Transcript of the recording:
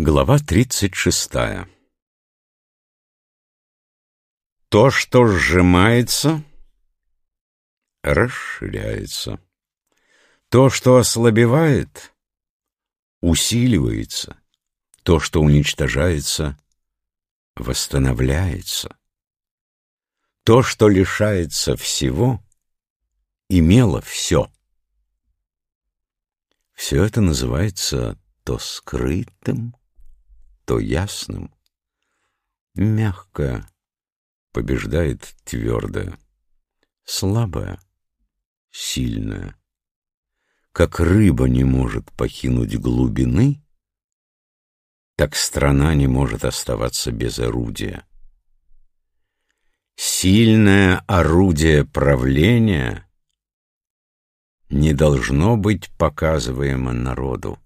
Глава тридцать шестая То, что сжимается, расширяется. То, что ослабевает, усиливается. То, что уничтожается, восстановляется. То, что лишается всего, имело все. Все это называется то скрытым, то ясным. Мягкое побеждает твердое, слабое — сильное. Как рыба не может покинуть глубины, так страна не может оставаться без орудия. Сильное орудие правления не должно быть показываемо народу.